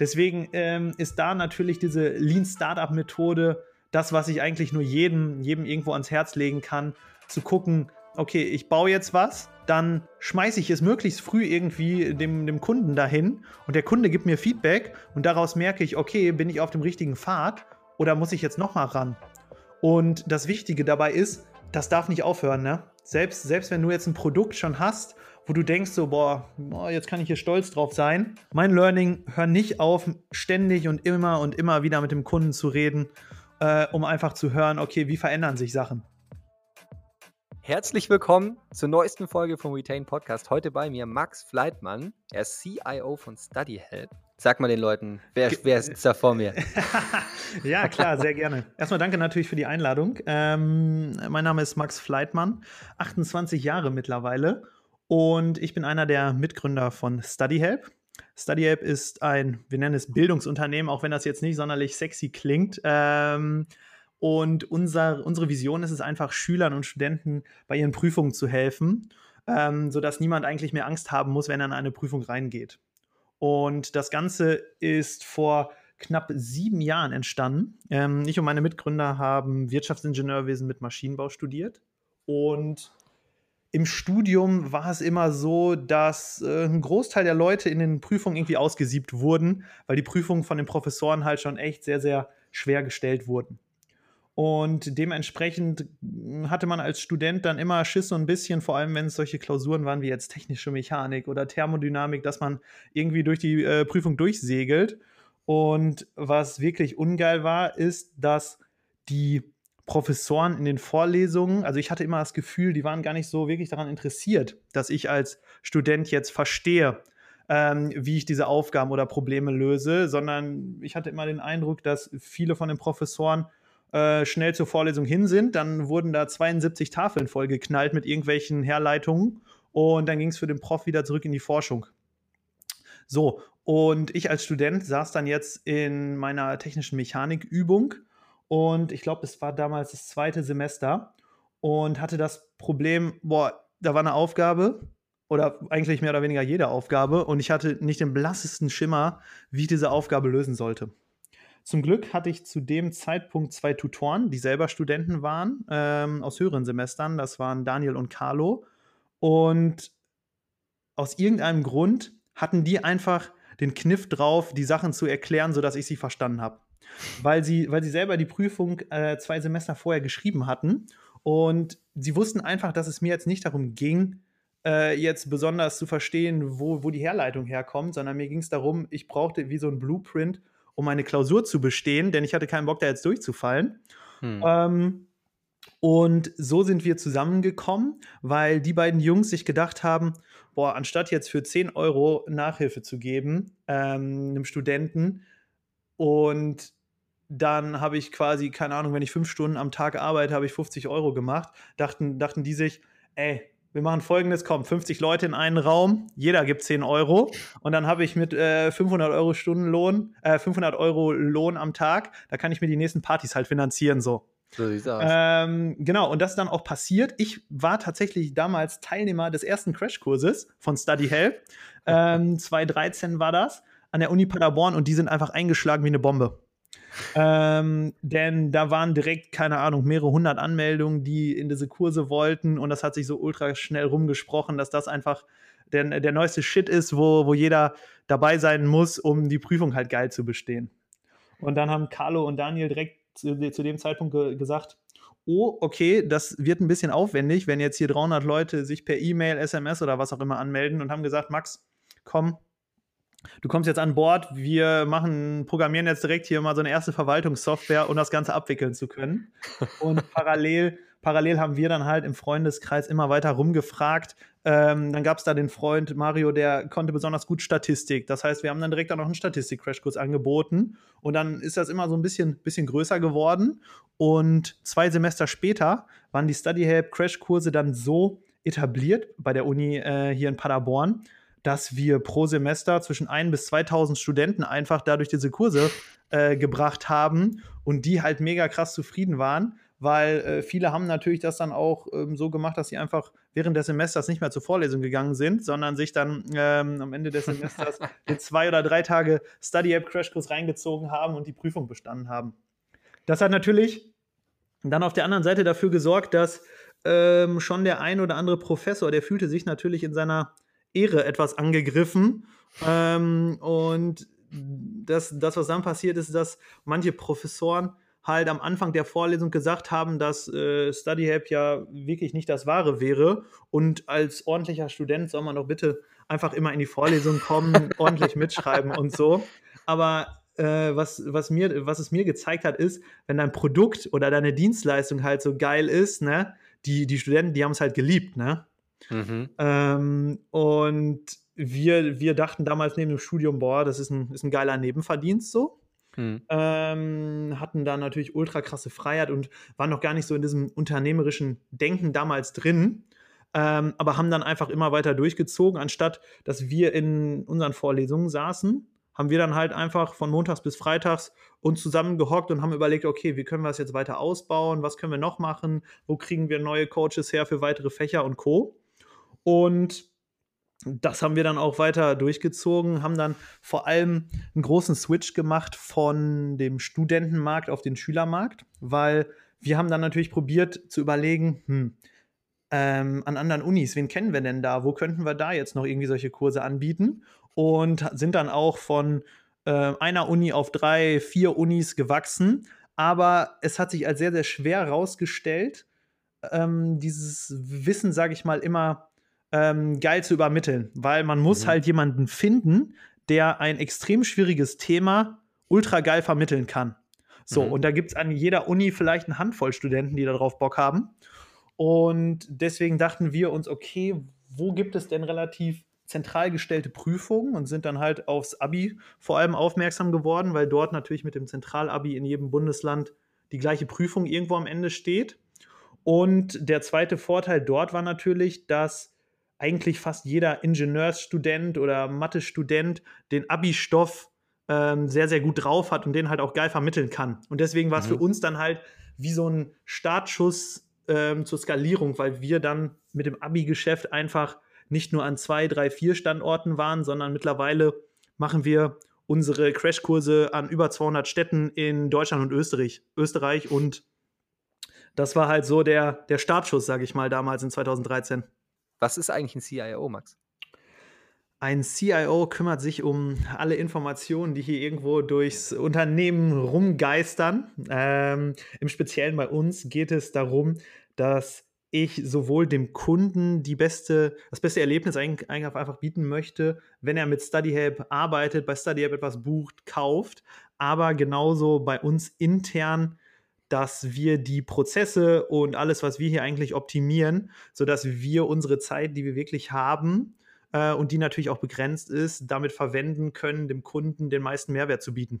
Deswegen ähm, ist da natürlich diese Lean Startup Methode das, was ich eigentlich nur jedem, jedem irgendwo ans Herz legen kann, zu gucken, okay, ich baue jetzt was, dann schmeiße ich es möglichst früh irgendwie dem, dem Kunden dahin und der Kunde gibt mir Feedback und daraus merke ich, okay, bin ich auf dem richtigen Pfad oder muss ich jetzt nochmal ran? Und das Wichtige dabei ist, das darf nicht aufhören, ne? Selbst, selbst wenn du jetzt ein Produkt schon hast, wo du denkst so, boah, jetzt kann ich hier stolz drauf sein. Mein Learning, hör nicht auf, ständig und immer und immer wieder mit dem Kunden zu reden, äh, um einfach zu hören, okay, wie verändern sich Sachen. Herzlich willkommen zur neuesten Folge vom Retain Podcast. Heute bei mir Max Fleitmann, er ist CIO von StudyHelp. Sag mal den Leuten, wer, wer sitzt da vor mir? ja, klar, sehr gerne. Erstmal danke natürlich für die Einladung. Ähm, mein Name ist Max Fleitmann, 28 Jahre mittlerweile und ich bin einer der Mitgründer von StudyHelp. StudyHelp ist ein, wir nennen es Bildungsunternehmen, auch wenn das jetzt nicht sonderlich sexy klingt. Ähm, und unser, unsere Vision ist es einfach, Schülern und Studenten bei ihren Prüfungen zu helfen, ähm, sodass niemand eigentlich mehr Angst haben muss, wenn er in eine Prüfung reingeht. Und das Ganze ist vor knapp sieben Jahren entstanden. Ähm, ich und meine Mitgründer haben Wirtschaftsingenieurwesen mit Maschinenbau studiert. Und im Studium war es immer so, dass äh, ein Großteil der Leute in den Prüfungen irgendwie ausgesiebt wurden, weil die Prüfungen von den Professoren halt schon echt sehr, sehr schwer gestellt wurden. Und dementsprechend hatte man als Student dann immer Schiss so ein bisschen, vor allem wenn es solche Klausuren waren wie jetzt technische Mechanik oder Thermodynamik, dass man irgendwie durch die äh, Prüfung durchsegelt. Und was wirklich ungeil war, ist, dass die Professoren in den Vorlesungen, also ich hatte immer das Gefühl, die waren gar nicht so wirklich daran interessiert, dass ich als Student jetzt verstehe, ähm, wie ich diese Aufgaben oder Probleme löse, sondern ich hatte immer den Eindruck, dass viele von den Professoren äh, schnell zur Vorlesung hin sind. Dann wurden da 72 Tafeln vollgeknallt mit irgendwelchen Herleitungen und dann ging es für den Prof wieder zurück in die Forschung. So, und ich als Student saß dann jetzt in meiner technischen Mechanikübung und ich glaube, es war damals das zweite Semester und hatte das Problem, boah, da war eine Aufgabe oder eigentlich mehr oder weniger jede Aufgabe und ich hatte nicht den blassesten Schimmer, wie ich diese Aufgabe lösen sollte. Zum Glück hatte ich zu dem Zeitpunkt zwei Tutoren, die selber Studenten waren, ähm, aus höheren Semestern. Das waren Daniel und Carlo. Und aus irgendeinem Grund hatten die einfach den Kniff drauf, die Sachen zu erklären, sodass ich sie verstanden habe. Weil sie, weil sie selber die Prüfung äh, zwei Semester vorher geschrieben hatten. Und sie wussten einfach, dass es mir jetzt nicht darum ging, äh, jetzt besonders zu verstehen, wo, wo die Herleitung herkommt, sondern mir ging es darum, ich brauchte wie so ein Blueprint, um meine Klausur zu bestehen, denn ich hatte keinen Bock, da jetzt durchzufallen. Hm. Ähm, und so sind wir zusammengekommen, weil die beiden Jungs sich gedacht haben, boah, anstatt jetzt für 10 Euro Nachhilfe zu geben, ähm, einem Studenten, und dann habe ich quasi, keine Ahnung, wenn ich fünf Stunden am Tag arbeite, habe ich 50 Euro gemacht, dachten, dachten die sich, ey, wir machen folgendes, komm, 50 Leute in einen Raum, jeder gibt 10 Euro und dann habe ich mit äh, 500 Euro Stundenlohn, äh, 500 Euro Lohn am Tag, da kann ich mir die nächsten Partys halt finanzieren, so. So sieht's aus. Ähm, genau, und das ist dann auch passiert. Ich war tatsächlich damals Teilnehmer des ersten Crashkurses von Study Help. Ähm, 2013 war das an der Uni Paderborn und die sind einfach eingeschlagen wie eine Bombe. Ähm, denn da waren direkt, keine Ahnung, mehrere hundert Anmeldungen, die in diese Kurse wollten und das hat sich so ultra schnell rumgesprochen, dass das einfach der, der neueste Shit ist, wo, wo jeder dabei sein muss, um die Prüfung halt geil zu bestehen. Und dann haben Carlo und Daniel direkt zu, zu dem Zeitpunkt ge gesagt, oh, okay, das wird ein bisschen aufwendig, wenn jetzt hier 300 Leute sich per E-Mail, SMS oder was auch immer anmelden und haben gesagt, Max, komm, du kommst jetzt an Bord, wir machen, programmieren jetzt direkt hier mal so eine erste Verwaltungssoftware, um das Ganze abwickeln zu können. Und parallel, parallel haben wir dann halt im Freundeskreis immer weiter rumgefragt. Ähm, dann gab es da den Freund Mario, der konnte besonders gut Statistik. Das heißt, wir haben dann direkt auch noch einen Statistik-Crashkurs angeboten. Und dann ist das immer so ein bisschen, bisschen größer geworden. Und zwei Semester später waren die Study Help Crashkurse dann so etabliert bei der Uni äh, hier in Paderborn, dass wir pro Semester zwischen 1 bis 2000 Studenten einfach dadurch diese Kurse äh, gebracht haben und die halt mega krass zufrieden waren, weil äh, viele haben natürlich das dann auch ähm, so gemacht, dass sie einfach während des Semesters nicht mehr zur Vorlesung gegangen sind, sondern sich dann ähm, am Ende des Semesters zwei oder drei Tage Study App Crashkurs reingezogen haben und die Prüfung bestanden haben. Das hat natürlich dann auf der anderen Seite dafür gesorgt, dass ähm, schon der ein oder andere Professor, der fühlte sich natürlich in seiner Ehre etwas angegriffen. Ähm, und das, das, was dann passiert ist, dass manche Professoren halt am Anfang der Vorlesung gesagt haben, dass äh, StudyHelp ja wirklich nicht das Wahre wäre. Und als ordentlicher Student soll man doch bitte einfach immer in die Vorlesung kommen, ordentlich mitschreiben und so. Aber äh, was, was, mir, was es mir gezeigt hat, ist, wenn dein Produkt oder deine Dienstleistung halt so geil ist, ne, die, die Studenten, die haben es halt geliebt, ne? Mhm. Ähm, und wir, wir dachten damals neben dem Studium, boah, das ist ein, ist ein geiler Nebenverdienst so. Mhm. Ähm, hatten da natürlich ultra krasse Freiheit und waren noch gar nicht so in diesem unternehmerischen Denken damals drin. Ähm, aber haben dann einfach immer weiter durchgezogen, anstatt dass wir in unseren Vorlesungen saßen haben wir dann halt einfach von montags bis freitags uns zusammengehockt und haben überlegt, okay, wie können wir das jetzt weiter ausbauen, was können wir noch machen, wo kriegen wir neue Coaches her für weitere Fächer und Co. Und das haben wir dann auch weiter durchgezogen, haben dann vor allem einen großen Switch gemacht von dem Studentenmarkt auf den Schülermarkt, weil wir haben dann natürlich probiert zu überlegen, hm, ähm, an anderen Unis, wen kennen wir denn da? Wo könnten wir da jetzt noch irgendwie solche Kurse anbieten? und sind dann auch von äh, einer Uni auf drei, vier Unis gewachsen. Aber es hat sich als sehr, sehr schwer herausgestellt, ähm, dieses Wissen, sage ich mal, immer ähm, geil zu übermitteln, weil man muss mhm. halt jemanden finden, der ein extrem schwieriges Thema ultra geil vermitteln kann. So, mhm. und da gibt es an jeder Uni vielleicht eine Handvoll Studenten, die darauf Bock haben. Und deswegen dachten wir uns, okay, wo gibt es denn relativ zentral gestellte Prüfungen und sind dann halt aufs Abi vor allem aufmerksam geworden, weil dort natürlich mit dem Zentralabi in jedem Bundesland die gleiche Prüfung irgendwo am Ende steht. Und der zweite Vorteil dort war natürlich, dass eigentlich fast jeder Ingenieursstudent oder Mathe-Student den Abi-Stoff ähm, sehr, sehr gut drauf hat und den halt auch geil vermitteln kann. Und deswegen war es mhm. für uns dann halt wie so ein Startschuss ähm, zur Skalierung, weil wir dann mit dem Abi-Geschäft einfach nicht nur an zwei, drei, vier Standorten waren, sondern mittlerweile machen wir unsere Crashkurse an über 200 Städten in Deutschland und Österreich. Österreich und das war halt so der, der Startschuss, sage ich mal, damals in 2013. Was ist eigentlich ein CIO, Max? Ein CIO kümmert sich um alle Informationen, die hier irgendwo durchs Unternehmen rumgeistern. Ähm, Im Speziellen bei uns geht es darum, dass ich sowohl dem Kunden die beste, das beste Erlebnis einfach bieten möchte, wenn er mit StudyHelp arbeitet, bei StudyHelp etwas bucht, kauft, aber genauso bei uns intern, dass wir die Prozesse und alles, was wir hier eigentlich optimieren, sodass wir unsere Zeit, die wir wirklich haben äh, und die natürlich auch begrenzt ist, damit verwenden können, dem Kunden den meisten Mehrwert zu bieten.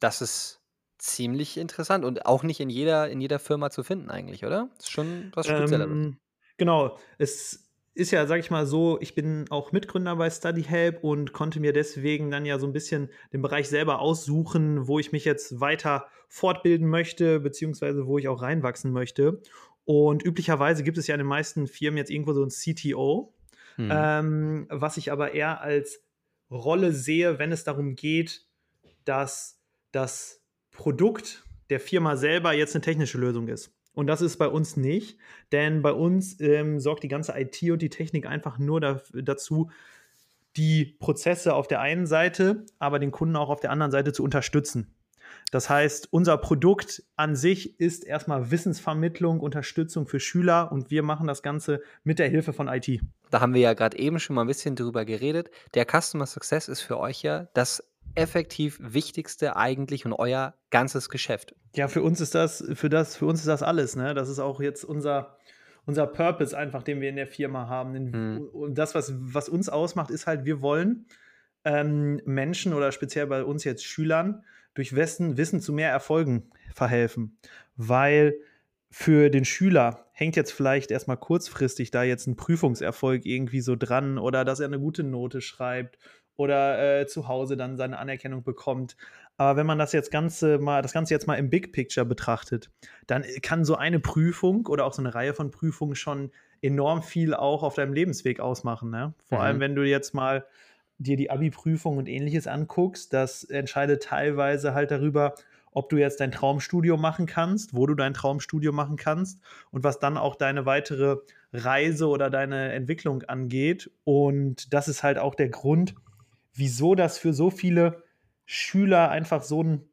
Das ist Ziemlich interessant und auch nicht in jeder in jeder Firma zu finden eigentlich, oder? Ist schon was Spezielleres. Ähm, genau. Es ist ja, sag ich mal so, ich bin auch Mitgründer bei StudyHelp und konnte mir deswegen dann ja so ein bisschen den Bereich selber aussuchen, wo ich mich jetzt weiter fortbilden möchte, beziehungsweise wo ich auch reinwachsen möchte. Und üblicherweise gibt es ja in den meisten Firmen jetzt irgendwo so ein CTO, hm. ähm, was ich aber eher als Rolle sehe, wenn es darum geht, dass das Produkt der Firma selber jetzt eine technische Lösung ist. Und das ist bei uns nicht, denn bei uns ähm, sorgt die ganze IT und die Technik einfach nur da, dazu, die Prozesse auf der einen Seite, aber den Kunden auch auf der anderen Seite zu unterstützen. Das heißt, unser Produkt an sich ist erstmal Wissensvermittlung, Unterstützung für Schüler und wir machen das Ganze mit der Hilfe von IT. Da haben wir ja gerade eben schon mal ein bisschen drüber geredet. Der Customer Success ist für euch ja das effektiv wichtigste eigentlich und euer ganzes Geschäft. Ja, für uns ist das, für das, für uns ist das alles, ne? Das ist auch jetzt unser, unser Purpose einfach, den wir in der Firma haben. Mhm. Und das, was, was uns ausmacht, ist halt, wir wollen ähm, Menschen oder speziell bei uns jetzt Schülern durch Wissen, Wissen zu mehr Erfolgen verhelfen. Weil für den Schüler hängt jetzt vielleicht erstmal kurzfristig da jetzt ein Prüfungserfolg irgendwie so dran oder dass er eine gute Note schreibt oder äh, zu Hause dann seine Anerkennung bekommt. Aber wenn man das jetzt Ganze mal, das Ganze jetzt mal im Big Picture betrachtet, dann kann so eine Prüfung oder auch so eine Reihe von Prüfungen schon enorm viel auch auf deinem Lebensweg ausmachen. Ne? Vor mhm. allem, wenn du jetzt mal dir die Abi-Prüfung und ähnliches anguckst, das entscheidet teilweise halt darüber, ob du jetzt dein Traumstudium machen kannst, wo du dein Traumstudium machen kannst und was dann auch deine weitere Reise oder deine Entwicklung angeht. Und das ist halt auch der Grund, wieso das für so viele Schüler einfach so ein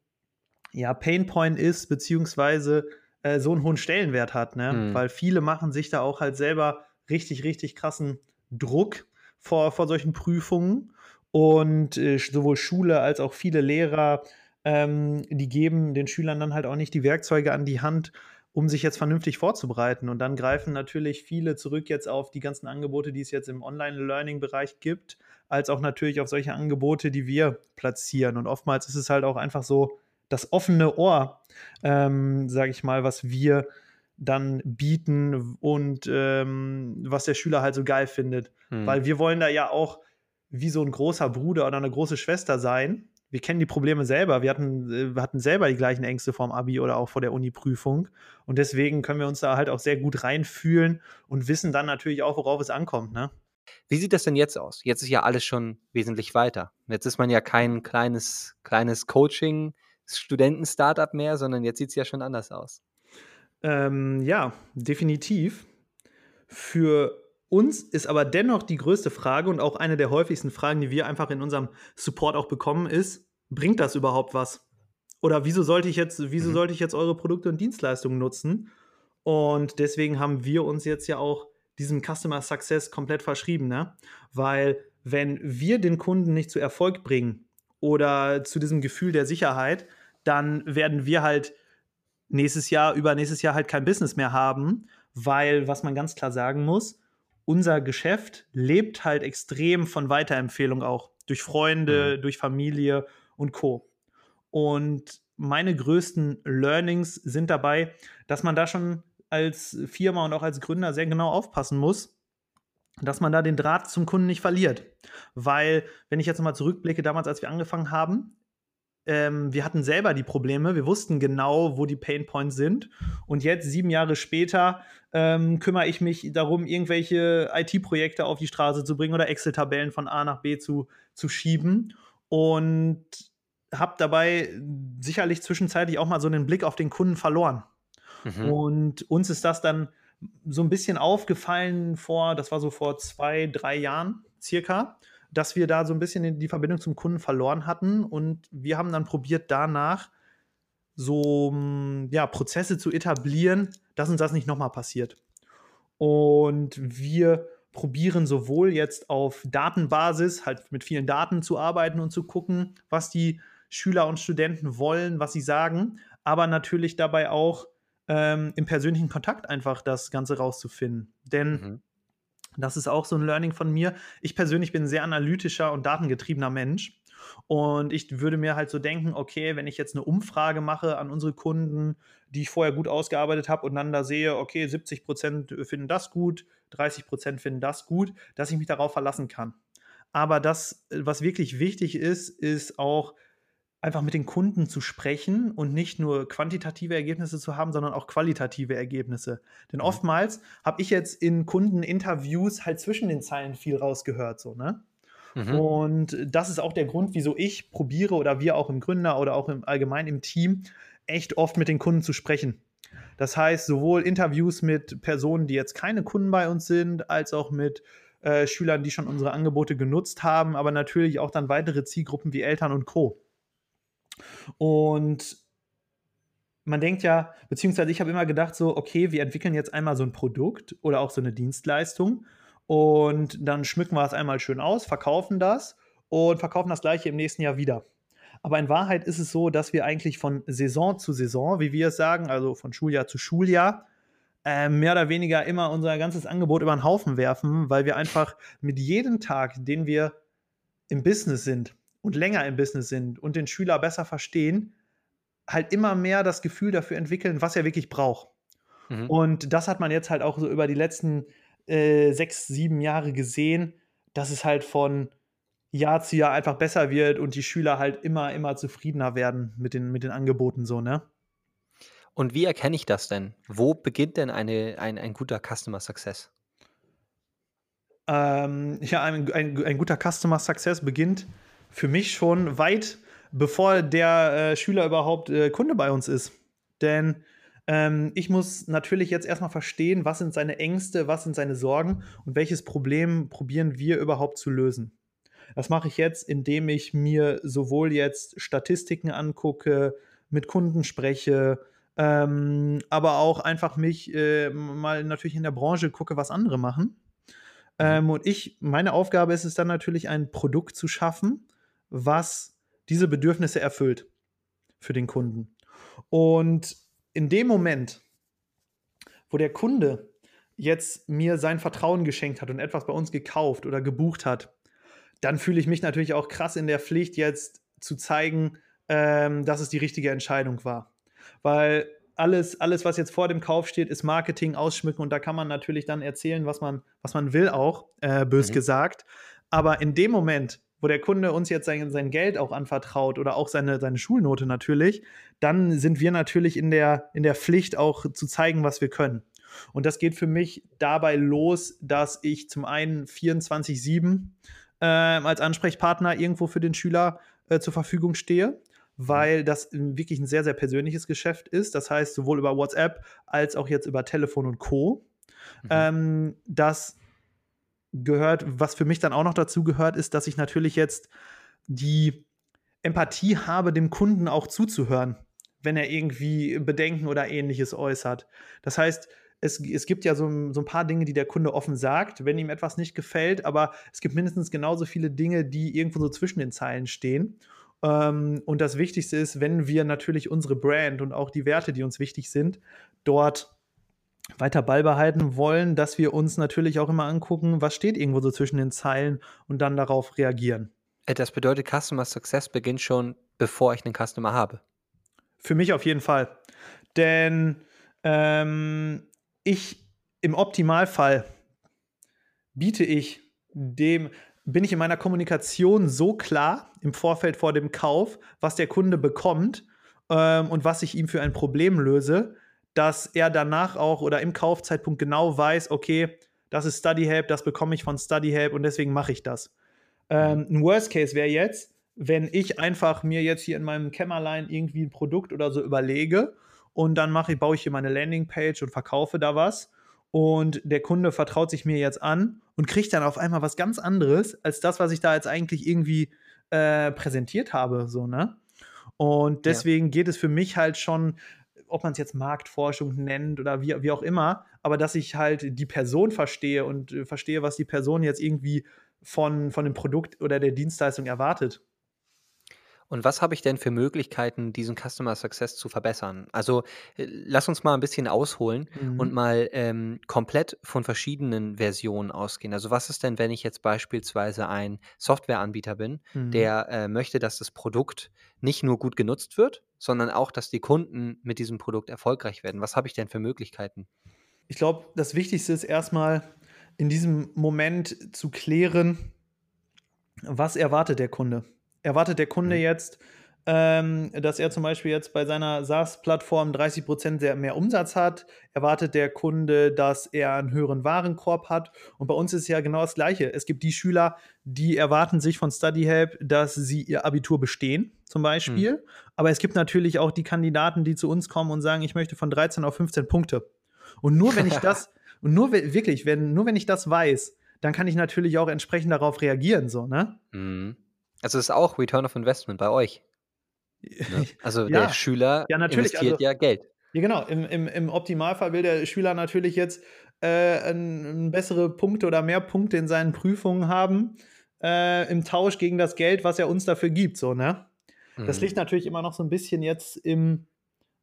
ja, Painpoint ist, beziehungsweise äh, so einen hohen Stellenwert hat, ne? Mhm. Weil viele machen sich da auch halt selber richtig, richtig krassen Druck vor, vor solchen Prüfungen. Und äh, sowohl Schule als auch viele Lehrer, ähm, die geben den Schülern dann halt auch nicht die Werkzeuge an die Hand, um sich jetzt vernünftig vorzubereiten. Und dann greifen natürlich viele zurück jetzt auf die ganzen Angebote, die es jetzt im Online-Learning-Bereich gibt, als auch natürlich auf solche Angebote, die wir platzieren. Und oftmals ist es halt auch einfach so das offene Ohr, ähm, sage ich mal, was wir dann bieten und ähm, was der Schüler halt so geil findet. Hm. Weil wir wollen da ja auch wie so ein großer Bruder oder eine große Schwester sein. Wir kennen die Probleme selber. Wir hatten, äh, wir hatten selber die gleichen Ängste vorm Abi oder auch vor der Uni-Prüfung. Und deswegen können wir uns da halt auch sehr gut reinfühlen und wissen dann natürlich auch, worauf es ankommt. Ne? Wie sieht das denn jetzt aus? Jetzt ist ja alles schon wesentlich weiter. Jetzt ist man ja kein kleines, kleines Coaching, Studenten-Startup mehr, sondern jetzt sieht es ja schon anders aus. Ähm, ja, definitiv. Für uns ist aber dennoch die größte Frage und auch eine der häufigsten Fragen, die wir einfach in unserem Support auch bekommen, ist: Bringt das überhaupt was? Oder wieso sollte ich jetzt, wieso mhm. sollte ich jetzt eure Produkte und Dienstleistungen nutzen? Und deswegen haben wir uns jetzt ja auch diesem Customer Success komplett verschrieben, ne? Weil wenn wir den Kunden nicht zu Erfolg bringen oder zu diesem Gefühl der Sicherheit, dann werden wir halt nächstes Jahr, übernächstes Jahr halt kein Business mehr haben, weil, was man ganz klar sagen muss, unser Geschäft lebt halt extrem von Weiterempfehlung auch. Durch Freunde, mhm. durch Familie und Co. Und meine größten Learnings sind dabei, dass man da schon als Firma und auch als Gründer sehr genau aufpassen muss, dass man da den Draht zum Kunden nicht verliert. Weil, wenn ich jetzt nochmal zurückblicke, damals, als wir angefangen haben, ähm, wir hatten selber die Probleme, wir wussten genau, wo die Pain Points sind. Und jetzt, sieben Jahre später, ähm, kümmere ich mich darum, irgendwelche IT-Projekte auf die Straße zu bringen oder Excel-Tabellen von A nach B zu, zu schieben. Und habe dabei sicherlich zwischenzeitlich auch mal so einen Blick auf den Kunden verloren. Mhm. Und uns ist das dann so ein bisschen aufgefallen vor, das war so vor zwei, drei Jahren circa, dass wir da so ein bisschen die Verbindung zum Kunden verloren hatten. Und wir haben dann probiert, danach so hm, ja, Prozesse zu etablieren, dass uns das nicht nochmal passiert. Und wir probieren sowohl jetzt auf Datenbasis, halt mit vielen Daten zu arbeiten und zu gucken, was die Schüler und Studenten wollen, was sie sagen, aber natürlich dabei auch ähm, im persönlichen Kontakt einfach das Ganze rauszufinden. Denn mhm. Das ist auch so ein Learning von mir. Ich persönlich bin ein sehr analytischer und datengetriebener Mensch. Und ich würde mir halt so denken, okay, wenn ich jetzt eine Umfrage mache an unsere Kunden, die ich vorher gut ausgearbeitet habe und dann da sehe, okay, 70 Prozent finden das gut, 30 Prozent finden das gut, dass ich mich darauf verlassen kann. Aber das, was wirklich wichtig ist, ist auch einfach mit den Kunden zu sprechen und nicht nur quantitative Ergebnisse zu haben, sondern auch qualitative Ergebnisse. Denn mhm. oftmals habe ich jetzt in Kundeninterviews halt zwischen den Zeilen viel rausgehört, so, ne? Mhm. Und das ist auch der Grund, wieso ich probiere oder wir auch im Gründer oder auch im allgemein im Team echt oft mit den Kunden zu sprechen. Das heißt, sowohl Interviews mit Personen, die jetzt keine Kunden bei uns sind, als auch mit äh, Schülern, die schon unsere Angebote genutzt haben, aber natürlich auch dann weitere Zielgruppen wie Eltern und Co. Und man denkt ja, beziehungsweise ich habe immer gedacht, so, okay, wir entwickeln jetzt einmal so ein Produkt oder auch so eine Dienstleistung und dann schmücken wir es einmal schön aus, verkaufen das und verkaufen das gleiche im nächsten Jahr wieder. Aber in Wahrheit ist es so, dass wir eigentlich von Saison zu Saison, wie wir es sagen, also von Schuljahr zu Schuljahr, äh, mehr oder weniger immer unser ganzes Angebot über den Haufen werfen, weil wir einfach mit jedem Tag, den wir im Business sind, und länger im Business sind und den Schüler besser verstehen, halt immer mehr das Gefühl dafür entwickeln, was er wirklich braucht. Mhm. Und das hat man jetzt halt auch so über die letzten äh, sechs, sieben Jahre gesehen, dass es halt von Jahr zu Jahr einfach besser wird und die Schüler halt immer, immer zufriedener werden mit den, mit den Angeboten so, ne? Und wie erkenne ich das denn? Wo beginnt denn eine, ein, ein guter Customer Success? Ähm, ja, ein, ein, ein, guter Customer Success beginnt für mich schon weit bevor der äh, Schüler überhaupt äh, Kunde bei uns ist. Denn ähm, ich muss natürlich jetzt erstmal verstehen, was sind seine Ängste, was sind seine Sorgen und welches Problem probieren wir überhaupt zu lösen. Das mache ich jetzt, indem ich mir sowohl jetzt Statistiken angucke, mit Kunden spreche, ähm, aber auch einfach mich äh, mal natürlich in der Branche gucke, was andere machen. Ähm, und ich, meine Aufgabe ist es dann natürlich, ein Produkt zu schaffen, was diese Bedürfnisse erfüllt für den Kunden. Und in dem Moment, wo der Kunde jetzt mir sein Vertrauen geschenkt hat und etwas bei uns gekauft oder gebucht hat, dann fühle ich mich natürlich auch krass in der Pflicht, jetzt zu zeigen, ähm, dass es die richtige Entscheidung war. Weil alles, alles, was jetzt vor dem Kauf steht, ist Marketing, Ausschmücken und da kann man natürlich dann erzählen, was man, was man will, auch, äh, bös mhm. gesagt. Aber in dem Moment, wo der Kunde uns jetzt sein, sein Geld auch anvertraut oder auch seine, seine Schulnote natürlich, dann sind wir natürlich in der, in der Pflicht auch zu zeigen, was wir können. Und das geht für mich dabei los, dass ich zum einen 24-7 äh, als Ansprechpartner irgendwo für den Schüler äh, zur Verfügung stehe weil das wirklich ein sehr, sehr persönliches Geschäft ist. Das heißt, sowohl über WhatsApp als auch jetzt über Telefon und Co. Mhm. Ähm, das gehört, was für mich dann auch noch dazu gehört, ist, dass ich natürlich jetzt die Empathie habe, dem Kunden auch zuzuhören, wenn er irgendwie Bedenken oder ähnliches äußert. Das heißt, es, es gibt ja so, so, ein paar Dinge, die der Kunde offen sagt, wenn ihm etwas nicht gefällt, aber es gibt mindestens genauso viele Dinge, die irgendwo so zwischen den Zeilen stehen. Ähm, und das Wichtigste ist, wenn wir natürlich unsere Brand und auch die Werte, die uns wichtig sind, dort weiter beibehalten wollen, dass wir uns natürlich auch immer angucken, was steht irgendwo so zwischen den Zeilen und dann darauf reagieren. Äh, das bedeutet, Customer Success beginnt schon, bevor ich einen Customer habe. Für mich auf jeden Fall. Denn ähm, ich im Optimalfall biete ich dem, bin ich in meiner Kommunikation so klar im Vorfeld vor dem Kauf, was der Kunde bekommt ähm, und was ich ihm für ein Problem löse, dass er danach auch oder im Kaufzeitpunkt genau weiß, okay, das ist StudyHelp, das bekomme ich von StudyHelp und deswegen mache ich das. Ähm, ein Worst Case wäre jetzt, wenn ich einfach mir jetzt hier in meinem Kämmerlein irgendwie ein Produkt oder so überlege und dann mache ich, baue ich hier meine Landingpage und verkaufe da was und der Kunde vertraut sich mir jetzt an und kriegt dann auf einmal was ganz anderes als das, was ich da jetzt eigentlich irgendwie äh, präsentiert habe, so, ne? Und deswegen ja. geht es für mich halt schon, ob man es jetzt Marktforschung nennt oder wie, wie auch immer, aber dass ich halt die Person verstehe und äh, verstehe, was die Person jetzt irgendwie von, von dem Produkt oder der Dienstleistung erwartet. Und was habe ich denn für Möglichkeiten, diesen Customer Success zu verbessern? Also äh, lass uns mal ein bisschen ausholen mhm. und mal ähm, komplett von verschiedenen Versionen ausgehen. Also was ist denn, wenn ich jetzt beispielsweise ein Softwareanbieter bin, mhm. der äh, möchte, dass das Produkt nicht nur gut genutzt wird, sondern auch, dass die Kunden mit diesem Produkt erfolgreich werden? Was habe ich denn für Möglichkeiten? Ich glaube, das Wichtigste ist erstmal in diesem Moment zu klären, was erwartet der Kunde? erwartet der Kunde mhm. jetzt, ähm, dass er zum Beispiel jetzt bei seiner SaaS-Plattform 30% mehr Umsatz hat? Erwartet der Kunde, dass er einen höheren Warenkorb hat? Und bei uns ist ja genau das Gleiche. Es gibt die Schüler, die erwarten sich von StudyHelp, dass sie ihr Abitur bestehen, zum Beispiel. Mhm. Aber es gibt natürlich auch die Kandidaten, die zu uns kommen und sagen, ich möchte von 13 auf 15 Punkte. Und nur wenn ich das, und nur wirklich, wenn, nur wenn ich das weiß, dann kann ich natürlich auch entsprechend darauf reagieren, so, ne? Mhm. Also es ist auch Return of Investment bei euch. Ne? Also ja. der Schüler ja, investiert also, ja Geld. Ja, genau. Im, im, Im Optimalfall will der Schüler natürlich jetzt äh, bessere Punkte oder mehr Punkte in seinen Prüfungen haben, äh, im Tausch gegen das Geld, was er uns dafür gibt. So, ne? Mhm. Das liegt natürlich immer noch so ein bisschen jetzt im,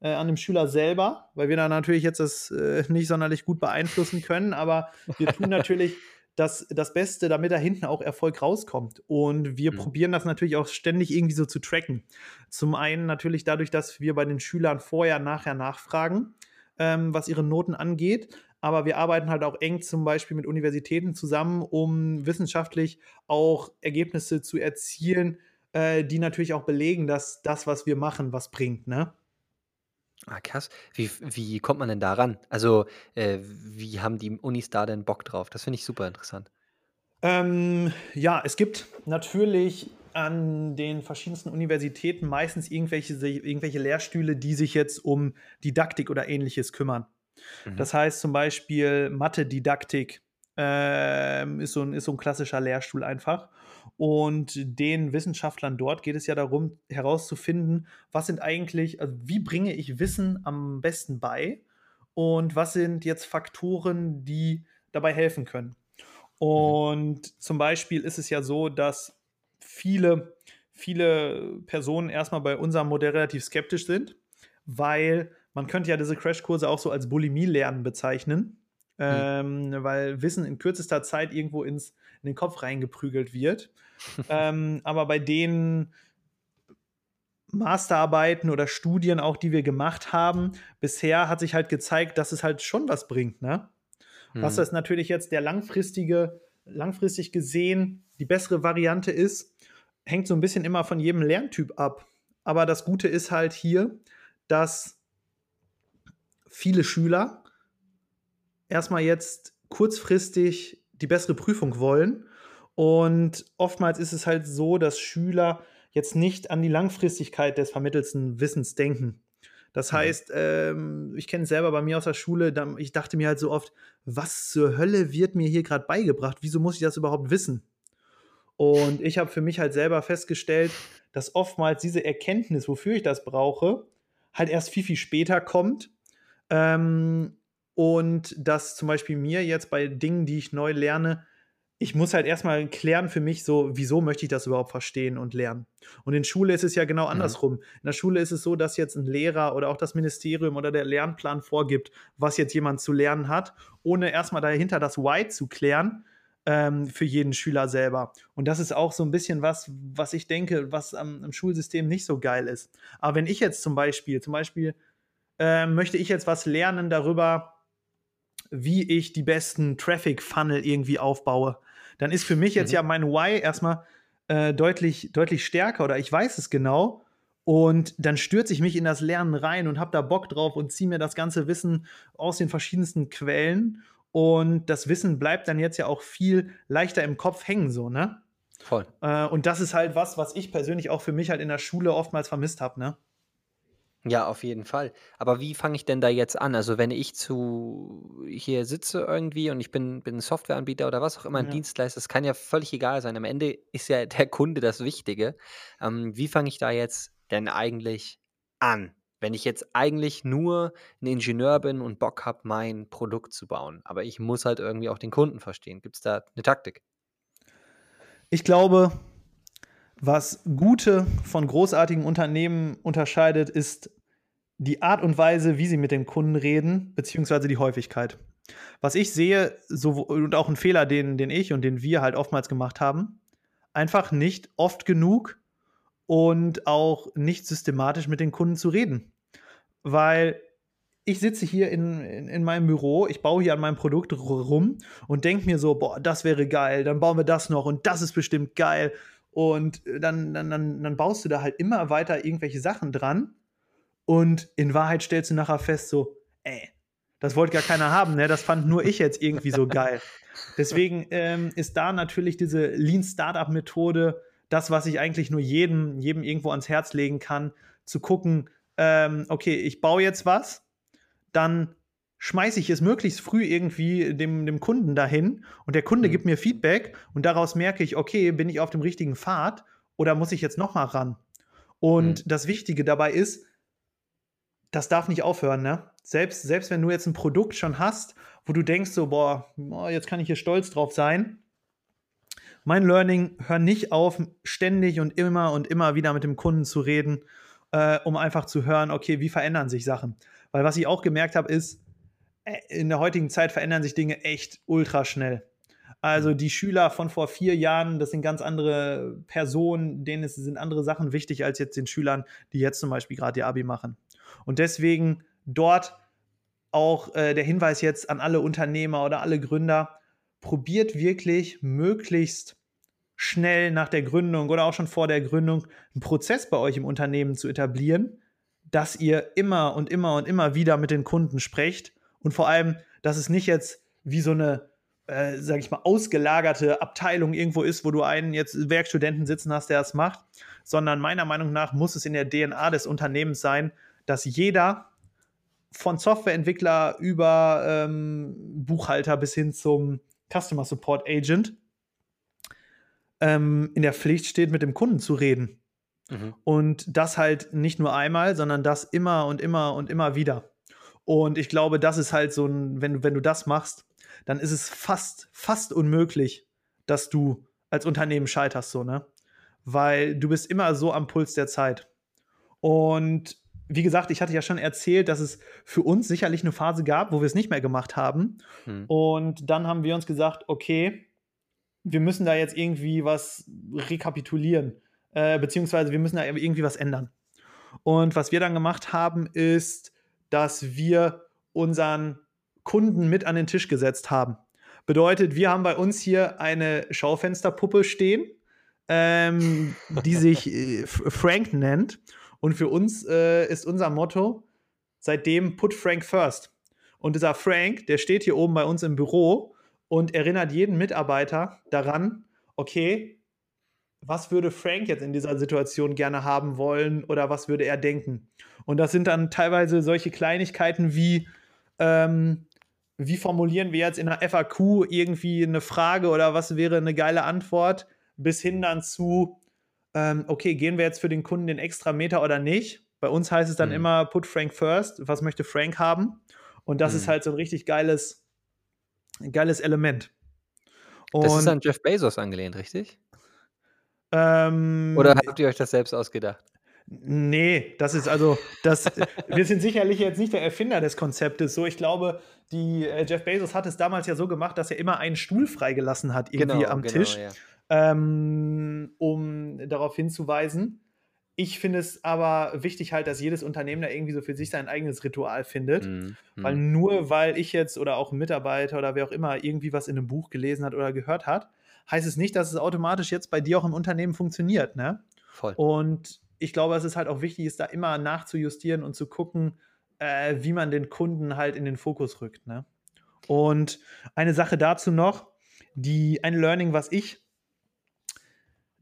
äh, an dem Schüler selber, weil wir da natürlich jetzt das äh, nicht sonderlich gut beeinflussen können, aber wir tun natürlich das, das Beste, damit da hinten auch Erfolg rauskommt. Und wir mhm. probieren das natürlich auch ständig irgendwie so zu tracken. Zum einen natürlich dadurch, dass wir bei den Schülern vorher, nachher nachfragen, ähm, was ihre Noten angeht. aber wir arbeiten halt auch eng zum Beispiel mit Universitäten zusammen, um wissenschaftlich auch Ergebnisse zu erzielen, äh, die natürlich auch belegen, dass das, was wir machen, was bringt. Ne? Ah, krass. Wie, wie kommt man denn daran? Also, äh, wie haben die Unis da denn Bock drauf? Das finde ich super interessant. Ähm, ja, es gibt natürlich an den verschiedensten Universitäten meistens irgendwelche, irgendwelche Lehrstühle, die sich jetzt um Didaktik oder ähnliches kümmern. Mhm. Das heißt zum Beispiel Mathe-Didaktik äh, ist, so ein, ist so ein klassischer Lehrstuhl einfach. Und den Wissenschaftlern dort geht es ja darum, herauszufinden, was sind eigentlich, also wie bringe ich Wissen am besten bei und was sind jetzt Faktoren, die dabei helfen können. Mhm. Und zum Beispiel ist es ja so, dass viele, viele Personen erstmal bei unserem Modell relativ skeptisch sind, weil man könnte ja diese Crashkurse auch so als Bulimie-Lernen bezeichnen. Mhm. Ähm, weil Wissen in kürzester Zeit irgendwo ins, in den Kopf reingeprügelt wird. ähm, aber bei den Masterarbeiten oder Studien auch, die wir gemacht haben, bisher hat sich halt gezeigt, dass es halt schon was bringt, ne? Mhm. Was das natürlich jetzt der langfristige, langfristig gesehen die bessere Variante ist, hängt so ein bisschen immer von jedem Lerntyp ab. Aber das Gute ist halt hier, dass viele Schüler erstmal jetzt kurzfristig die bessere Prüfung wollen. Und oftmals ist es halt so, dass Schüler jetzt nicht an die Langfristigkeit des vermittelten Wissens denken. Das mhm. heißt, ähm, ich kenne es selber bei mir aus der Schule, da, ich dachte mir halt so oft, was zur Hölle wird mir hier gerade beigebracht? Wieso muss ich das überhaupt wissen? Und ich habe für mich halt selber festgestellt, dass oftmals diese Erkenntnis, wofür ich das brauche, halt erst viel, viel später kommt. Ähm, und dass zum Beispiel mir jetzt bei Dingen, die ich neu lerne, ich muss halt erstmal klären für mich so, wieso möchte ich das überhaupt verstehen und lernen. Und in Schule ist es ja genau mhm. andersrum. In der Schule ist es so, dass jetzt ein Lehrer oder auch das Ministerium oder der Lernplan vorgibt, was jetzt jemand zu lernen hat, ohne erstmal dahinter das Why zu klären ähm, für jeden Schüler selber. Und das ist auch so ein bisschen was, was ich denke, was am, am Schulsystem nicht so geil ist. Aber wenn ich jetzt zum Beispiel, zum Beispiel äh, möchte ich jetzt was lernen darüber, wie ich die besten Traffic-Funnel irgendwie aufbaue, dann ist für mich jetzt mhm. ja mein Why erstmal äh, deutlich, deutlich stärker oder ich weiß es genau. Und dann stürze ich mich in das Lernen rein und habe da Bock drauf und ziehe mir das ganze Wissen aus den verschiedensten Quellen und das Wissen bleibt dann jetzt ja auch viel leichter im Kopf hängen, so, ne? Voll. Äh, und das ist halt was, was ich persönlich auch für mich halt in der Schule oftmals vermisst habe, ne? Ja, auf jeden Fall. Aber wie fange ich denn da jetzt an? Also, wenn ich zu hier sitze irgendwie und ich bin, bin Softwareanbieter oder was auch immer, ein ja. Dienstleister, es kann ja völlig egal sein. Am Ende ist ja der Kunde das Wichtige. Ähm, wie fange ich da jetzt denn eigentlich an? Wenn ich jetzt eigentlich nur ein Ingenieur bin und Bock habe, mein Produkt zu bauen, aber ich muss halt irgendwie auch den Kunden verstehen. Gibt es da eine Taktik? Ich glaube, was gute von großartigen Unternehmen unterscheidet, ist die Art und Weise, wie sie mit den Kunden reden, beziehungsweise die Häufigkeit. Was ich sehe, so, und auch ein Fehler, den, den ich und den wir halt oftmals gemacht haben, einfach nicht oft genug und auch nicht systematisch mit den Kunden zu reden weil ich sitze hier in, in, in, meinem Büro, ich baue hier an meinem Produkt rum und denke mir so, boah, das wäre geil, dann bauen wir das noch und das ist bestimmt geil. Und dann, dann, dann, dann baust du da halt immer weiter irgendwelche Sachen dran. Und in Wahrheit stellst du nachher fest, so, ey, das wollte gar keiner haben, ne? Das fand nur ich jetzt irgendwie so geil. Deswegen ähm, ist da natürlich diese Lean Startup Methode das, was ich eigentlich nur jedem, jedem irgendwo ans Herz legen kann, zu gucken, ähm, okay, ich baue jetzt was, dann schmeiße ich es möglichst früh irgendwie dem, dem Kunden dahin und der Kunde mhm. gibt mir Feedback und daraus merke ich, okay, bin ich auf dem richtigen Pfad oder muss ich jetzt noch mal ran? Und mhm. das Wichtige dabei ist, das darf nicht aufhören, ne? Selbst, selbst wenn du jetzt ein Produkt schon hast, wo du denkst so, boah, jetzt kann ich hier stolz drauf sein. Mein Learning, hör nicht auf, ständig und immer und immer wieder mit dem Kunden zu reden äh, um einfach zu hören, okay, wie verändern sich Sachen. Weil was ich auch gemerkt habe, ist, in der heutigen Zeit verändern sich Dinge echt ultra schnell. Also die Schüler von vor vier Jahren, das sind ganz andere Personen, denen sind andere Sachen wichtig als jetzt den Schülern, die jetzt zum Beispiel gerade ihr Abi machen. Und deswegen dort auch äh, der Hinweis jetzt an alle Unternehmer oder alle Gründer, probiert wirklich möglichst schnell nach der Gründung oder auch schon vor der Gründung einen Prozess bei euch im Unternehmen zu etablieren, dass ihr immer und immer und immer wieder mit den Kunden sprecht und vor allem, dass es nicht jetzt wie so eine, äh, sag ich mal, ausgelagerte Abteilung irgendwo ist, wo du einen jetzt Werkstudenten sitzen hast, der das macht, sondern meiner Meinung nach muss es in der DNA des Unternehmens sein, dass jeder von Softwareentwickler über ähm, Buchhalter bis hin zum Customer Support Agent ähm, in der Pflicht steht, mit dem Kunden zu reden. Mhm. Und das halt nicht nur einmal, sondern das immer und immer und immer wieder. Und ich glaube, das ist halt so ein, wenn, wenn du das machst, dann ist es fast, fast unmöglich, dass du als Unternehmen scheiterst, so, ne? Weil du bist immer so am Puls der Zeit. Und wie gesagt, ich hatte ja schon erzählt, dass es für uns sicherlich eine Phase gab, wo wir es nicht mehr gemacht haben. Hm. Und dann haben wir uns gesagt, okay, wir müssen da jetzt irgendwie was rekapitulieren, äh, beziehungsweise wir müssen da irgendwie was ändern. Und was wir dann gemacht haben, ist, dass wir unseren Kunden mit an den Tisch gesetzt haben. Bedeutet, wir haben bei uns hier eine Schaufensterpuppe stehen, ähm, die sich äh, Frank nennt. Und für uns äh, ist unser Motto seitdem Put Frank First. Und dieser Frank, der steht hier oben bei uns im Büro und erinnert jeden Mitarbeiter daran, okay, was würde Frank jetzt in dieser Situation gerne haben wollen oder was würde er denken? Und das sind dann teilweise solche Kleinigkeiten wie, ähm, wie formulieren wir jetzt in einer FAQ irgendwie eine Frage oder was wäre eine geile Antwort, bis hin dann zu, ähm, okay, gehen wir jetzt für den Kunden den extra Meter oder nicht? Bei uns heißt es dann mhm. immer, put Frank first. Was möchte Frank haben? Und das mhm. ist halt so ein richtig geiles, geiles Element. Und das ist an Jeff Bezos angelehnt, richtig? Ähm, Oder habt ihr euch das selbst ausgedacht? Nee, das ist also, das, wir sind sicherlich jetzt nicht der Erfinder des Konzeptes. So, ich glaube, die, äh, Jeff Bezos hat es damals ja so gemacht, dass er immer einen Stuhl freigelassen hat, irgendwie genau, am genau, Tisch. Ja ähm, um darauf hinzuweisen. Ich finde es aber wichtig halt, dass jedes Unternehmen da irgendwie so für sich sein eigenes Ritual findet. Mhm. Weil nur weil ich jetzt oder auch ein Mitarbeiter oder wer auch immer irgendwie was in einem Buch gelesen hat oder gehört hat, heißt es nicht, dass es automatisch jetzt bei dir auch im Unternehmen funktioniert. Ne? Voll. Und ich glaube, es ist halt auch wichtig, ist da immer nachzujustieren und zu gucken, äh, wie man den Kunden halt in den Fokus rückt. Ne? Und eine Sache dazu noch, die ein Learning, was ich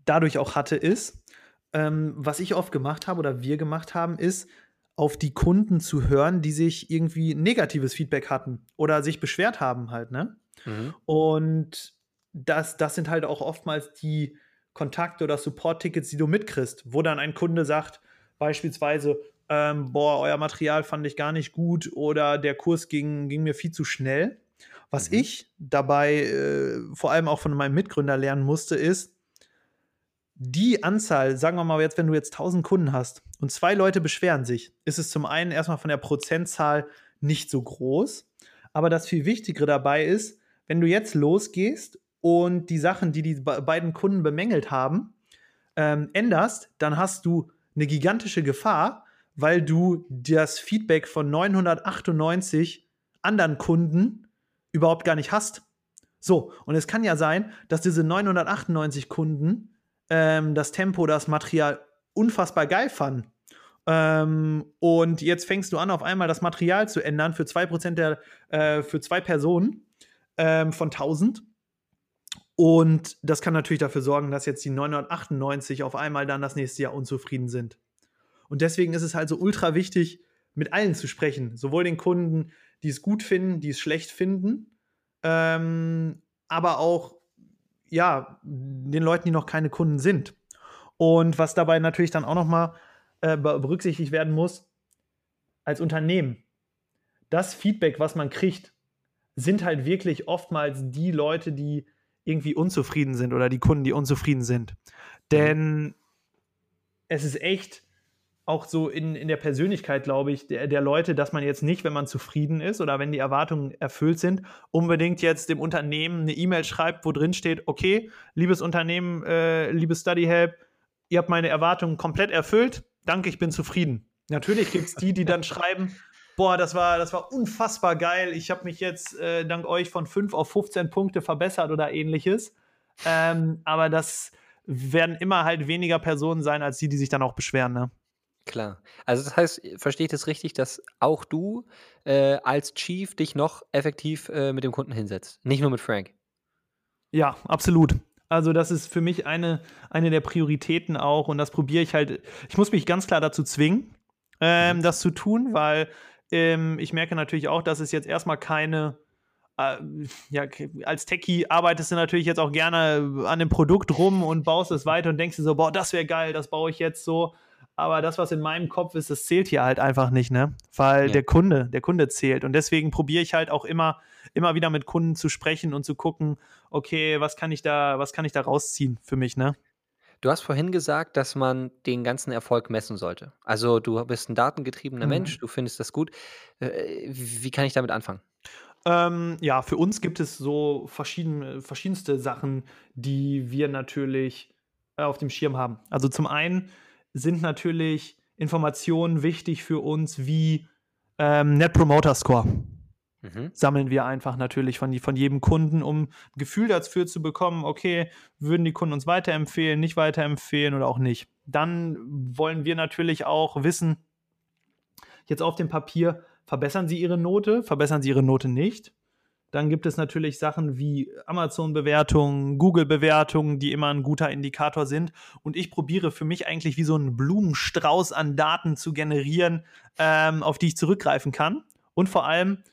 dadurch auch hatte, ist, ähm, was ich oft gemacht habe oder wir gemacht haben, ist, auf die Kunden zu hören, die sich irgendwie negatives Feedback hatten oder sich beschwert haben halt, ne? Mhm. Und das, das sind halt auch oftmals die Kontakte oder Support-Tickets, die du mitkriegst, wo dann ein Kunde sagt, beispielsweise, ähm, boah, euer Material fand ich gar nicht gut oder der Kurs ging, ging mir viel zu schnell. Was mhm. ich dabei äh, vor allem auch von meinem Mitgründer lernen musste, ist, die Anzahl, sagen wir mal jetzt, wenn du jetzt 1000 Kunden hast und zwei Leute beschweren sich, ist es zum einen erstmal von der Prozentzahl nicht so groß. Aber das viel Wichtigere dabei ist, wenn du jetzt losgehst und die Sachen, die die beiden Kunden bemängelt haben, ähm, änderst, dann hast du eine gigantische Gefahr, weil du das Feedback von 998 anderen Kunden überhaupt gar nicht hast. So, und es kann ja sein, dass diese 998 Kunden ähm, das Tempo, das Material unfassbar geil fanden. Ähm, und jetzt fängst du an, auf einmal das Material zu ändern für 2% der, äh, für zwei Personen ähm, von 1000. Und das kann natürlich dafür sorgen, dass jetzt die 998 auf einmal dann das nächste Jahr unzufrieden sind. Und deswegen ist es halt so ultra wichtig, mit allen zu sprechen. Sowohl den Kunden, die es gut finden, die es schlecht finden, ähm, aber auch ja, den Leuten, die noch keine Kunden sind. Und was dabei natürlich dann auch nochmal äh, berücksichtigt werden muss, als Unternehmen, das Feedback, was man kriegt, sind halt wirklich oftmals die Leute, die irgendwie unzufrieden sind oder die Kunden, die unzufrieden sind. Denn es ist echt auch so in, in der Persönlichkeit, glaube ich, der, der Leute, dass man jetzt nicht, wenn man zufrieden ist oder wenn die Erwartungen erfüllt sind, unbedingt jetzt dem Unternehmen eine E-Mail schreibt, wo drin steht, okay, liebes Unternehmen, äh, liebes StudyHelp, ihr habt meine Erwartungen komplett erfüllt, danke, ich bin zufrieden. Natürlich gibt es die, die dann schreiben, Boah, das war, das war unfassbar geil. Ich habe mich jetzt äh, dank euch von 5 auf 15 Punkte verbessert oder ähnliches. Ähm, aber das werden immer halt weniger Personen sein, als die, die sich dann auch beschweren, ne? Klar. Also das heißt, verstehe ich das richtig, dass auch du äh, als Chief dich noch effektiv äh, mit dem Kunden hinsetzt? Nicht nur mit Frank? Ja, absolut. Also das ist für mich eine, eine der Prioritäten auch und das probiere ich halt. Ich muss mich ganz klar dazu zwingen, ähm, mhm. das zu tun, weil ähm, ich merke natürlich auch, dass es jetzt erstmal keine äh, ja, als Techie arbeitest du natürlich jetzt auch gerne an dem Produkt rum und baust es weiter und denkst dir so, boah, das wäre geil, das baue ich jetzt so. Aber das, was in meinem Kopf ist, das zählt hier halt einfach nicht, ne? Weil ja. der Kunde, der Kunde zählt. Und deswegen probiere ich halt auch immer, immer wieder mit Kunden zu sprechen und zu gucken, okay, was kann ich da, was kann ich da rausziehen für mich, ne? Du hast vorhin gesagt, dass man den ganzen Erfolg messen sollte. Also du bist ein datengetriebener mhm. Mensch, du findest das gut. Äh, wie kann ich damit anfangen? Ähm, ja, für uns gibt es so verschiedene, verschiedenste Sachen, die wir natürlich äh, auf dem Schirm haben. Also zum einen sind natürlich Informationen wichtig für uns wie ähm, Net Promoter Score. Mhm. Sammeln wir einfach natürlich von, von jedem Kunden, um ein Gefühl dafür zu bekommen, okay, würden die Kunden uns weiterempfehlen, nicht weiterempfehlen oder auch nicht. Dann wollen wir natürlich auch wissen, jetzt auf dem Papier, verbessern sie ihre Note, verbessern sie ihre Note nicht. Dann gibt es natürlich Sachen wie Amazon-Bewertungen, Google-Bewertungen, die immer ein guter Indikator sind. Und ich probiere für mich eigentlich wie so einen Blumenstrauß an Daten zu generieren, ähm, auf die ich zurückgreifen kann. Und vor allem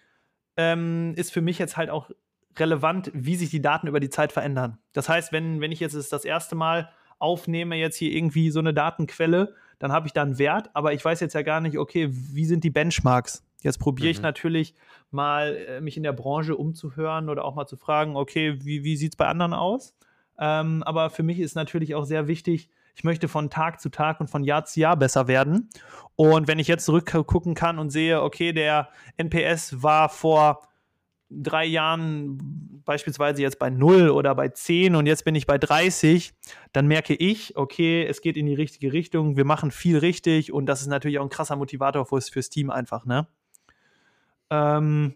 ähm, ist für mich jetzt halt auch relevant, wie sich die Daten über die Zeit verändern. Das heißt, wenn, wenn ich jetzt das erste Mal aufnehme, jetzt hier irgendwie so eine Datenquelle, dann habe ich da einen Wert, aber ich weiß jetzt ja gar nicht, okay, wie sind die Benchmarks? Jetzt probiere ich mhm. natürlich mal, äh, mich in der Branche umzuhören oder auch mal zu fragen, okay, wie, wie sieht es bei anderen aus? Ähm, aber für mich ist natürlich auch sehr wichtig, ich möchte von Tag zu Tag und von Jahr zu Jahr besser werden. Und wenn ich jetzt zurückgucken kann und sehe, okay, der NPS war vor drei Jahren beispielsweise jetzt bei 0 oder bei 10 und jetzt bin ich bei 30, dann merke ich, okay, es geht in die richtige Richtung, wir machen viel richtig und das ist natürlich auch ein krasser Motivator fürs, fürs Team einfach, ne? Ähm,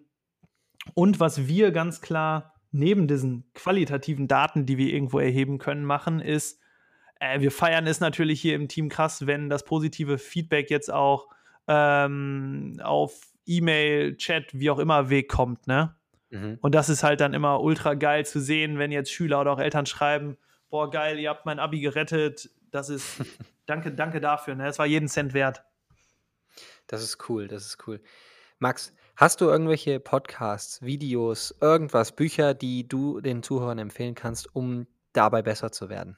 und was wir ganz klar neben diesen qualitativen Daten, die wir irgendwo erheben können, machen, ist, äh, wir feiern es natürlich hier im Team krass, wenn das positive Feedback jetzt auch ähm, auf E-Mail, Chat, wie auch immer Weg kommt, ne? Mhm. Und das ist halt dann immer ultra geil zu sehen, wenn jetzt Schüler oder auch Eltern schreiben, boah, geil, ihr habt mein Abi gerettet. Das ist, danke, danke dafür, ne? Es war jeden Cent wert. Das ist cool, das ist cool. Max, Hast du irgendwelche Podcasts, Videos, irgendwas, Bücher, die du den Zuhörern empfehlen kannst, um dabei besser zu werden?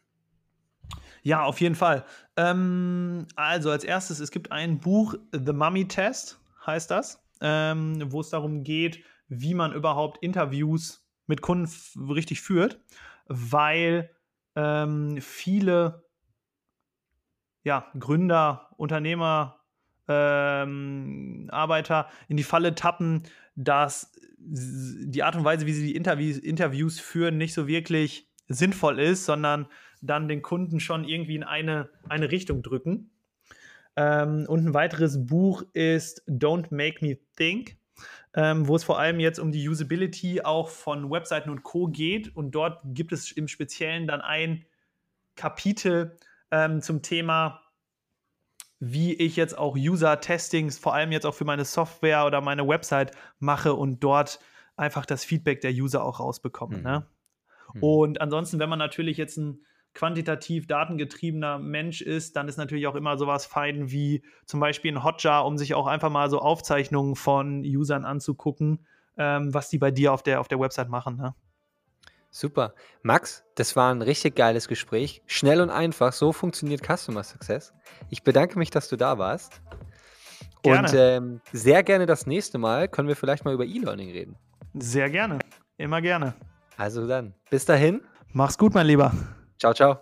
Ja, auf jeden Fall. Ähm, also als erstes, es gibt ein Buch, The Mummy Test heißt das, ähm, wo es darum geht, wie man überhaupt Interviews mit Kunden richtig führt, weil ähm, viele ja, Gründer, Unternehmer, ähm, Arbeiter in die Falle tappen, dass die Art und Weise, wie sie die Interviews, Interviews führen, nicht so wirklich sinnvoll ist, sondern dann den Kunden schon irgendwie in eine, eine Richtung drücken. Ähm, und ein weiteres Buch ist Don't Make Me Think, ähm, wo es vor allem jetzt um die Usability auch von Webseiten und Co. geht. Und dort gibt es im Speziellen dann ein Kapitel ähm, zum Thema wie ich jetzt auch User-Testings, vor allem jetzt auch für meine Software oder meine Website mache und dort einfach das Feedback der User auch rausbekomme. Mhm. Ne? Mhm. Und ansonsten, wenn man natürlich jetzt ein quantitativ datengetriebener Mensch ist, dann ist natürlich auch immer sowas fein wie zum Beispiel ein Hotjar, um sich auch einfach mal so Aufzeichnungen von Usern anzugucken, ähm, was die bei dir auf der, auf der Website machen. Ne? Super. Max, das war ein richtig geiles Gespräch. Schnell und einfach. So funktioniert Customer Success. Ich bedanke mich, dass du da warst. Gerne. Und ähm, sehr gerne das nächste Mal können wir vielleicht mal über E-Learning reden. Sehr gerne. Immer gerne. Also dann, bis dahin. Mach's gut, mein Lieber. Ciao, ciao.